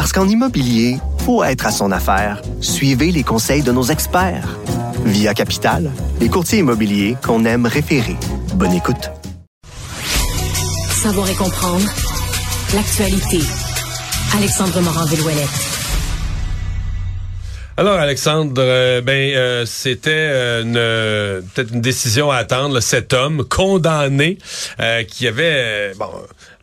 Parce qu'en immobilier, faut être à son affaire. Suivez les conseils de nos experts. Via Capital, les courtiers immobiliers qu'on aime référer. Bonne écoute. Savoir et comprendre l'actualité. Alexandre Morand-Villouellette. Alors Alexandre, euh, ben euh, c'était euh, une peut-être une décision à attendre. cet homme condamné qui avait bon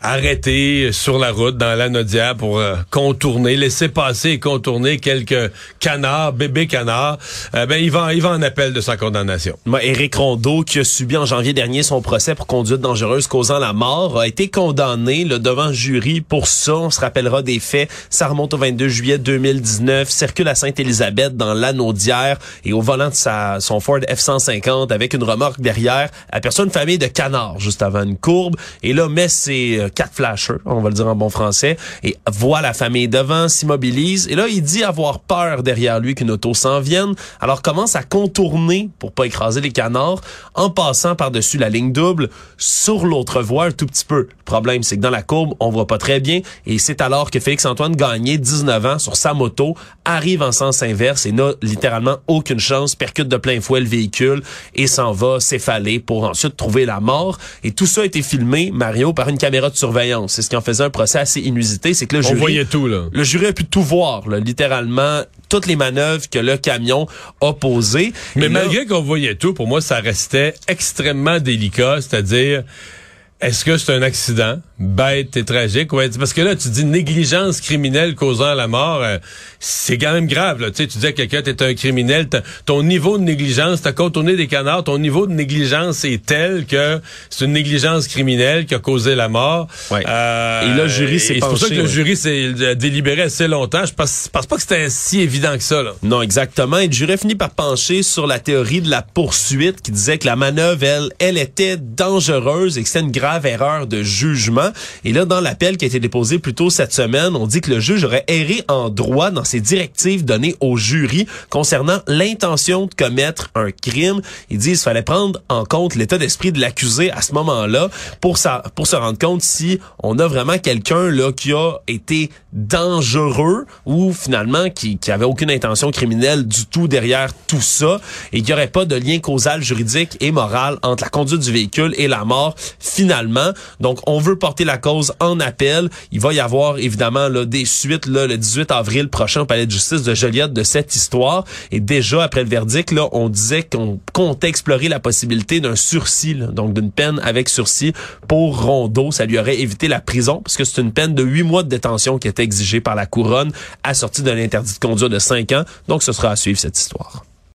arrêté sur la route dans la Nodia pour euh, contourner, laisser passer et contourner quelques canards, bébés canards, euh, ben il va, il va en appel de sa condamnation. Moi, Éric Rondeau, qui a subi en janvier dernier son procès pour conduite dangereuse causant la mort, a été condamné le devant jury pour ça. On se rappellera des faits. Ça remonte au 22 juillet 2019. Circule à Sainte-Élisabeth dans l'Anaudière et au volant de sa, son Ford F-150 avec une remorque derrière, aperçoit une famille de canards juste avant une courbe et là met ses euh, quatre flashers, on va le dire en bon français, et voit la famille devant, s'immobilise, et là, il dit avoir peur derrière lui qu'une auto s'en vienne, alors commence à contourner pour pas écraser les canards, en passant par-dessus la ligne double, sur l'autre voie un tout petit peu. Le problème, c'est que dans la courbe, on voit pas très bien, et c'est alors que Félix-Antoine Gagné, 19 ans, sur sa moto, arrive en sens inverse et n'a littéralement aucune chance, percute de plein fouet le véhicule et s'en va s'effaler pour ensuite trouver la mort. Et tout ça a été filmé, Mario, par une caméra surveillance. C'est ce qui en faisait un procès assez inusité, c'est que le jury... On voyait tout, là. Le jury a pu tout voir, là, littéralement, toutes les manœuvres que le camion a posées. Mais malgré qu'on voyait tout, pour moi, ça restait extrêmement délicat, c'est-à-dire... Est-ce que c'est un accident? Bête et tragique? Ouais, parce que là, tu dis négligence criminelle causant la mort, euh, c'est quand même grave. Là. Tu, sais, tu dis à quelqu'un, t'es un criminel, ton niveau de négligence, t'as contourné des canards, ton niveau de négligence est tel que c'est une négligence criminelle qui a causé la mort. Ouais. Euh, et là, le jury s'est C'est pour ça que le jury s'est délibéré assez longtemps. Je pense, pense pas que c'était si évident que ça. Là. Non, exactement. Et le jury a fini par pencher sur la théorie de la poursuite qui disait que la manœuvre, elle, elle était dangereuse et que c'était une grave erreur de jugement. Et là, dans l'appel qui a été déposé plus tôt cette semaine, on dit que le juge aurait erré en droit dans ses directives données au jury concernant l'intention de commettre un crime. Il dit qu'il fallait prendre en compte l'état d'esprit de l'accusé à ce moment-là pour, pour se rendre compte si on a vraiment quelqu'un là qui a été dangereux ou finalement qui, qui avait aucune intention criminelle du tout derrière tout ça et qu'il n'y aurait pas de lien causal juridique et moral entre la conduite du véhicule et la mort finalement donc, on veut porter la cause en appel. Il va y avoir évidemment là, des suites là, le 18 avril prochain au palais de justice de Joliette de cette histoire. Et déjà après le verdict, là, on disait qu'on comptait explorer la possibilité d'un sursis, donc d'une peine avec sursis pour Rondeau. Ça lui aurait évité la prison parce que c'est une peine de huit mois de détention qui est exigée par la couronne assortie d'un interdit de conduire de cinq ans. Donc, ce sera à suivre cette histoire.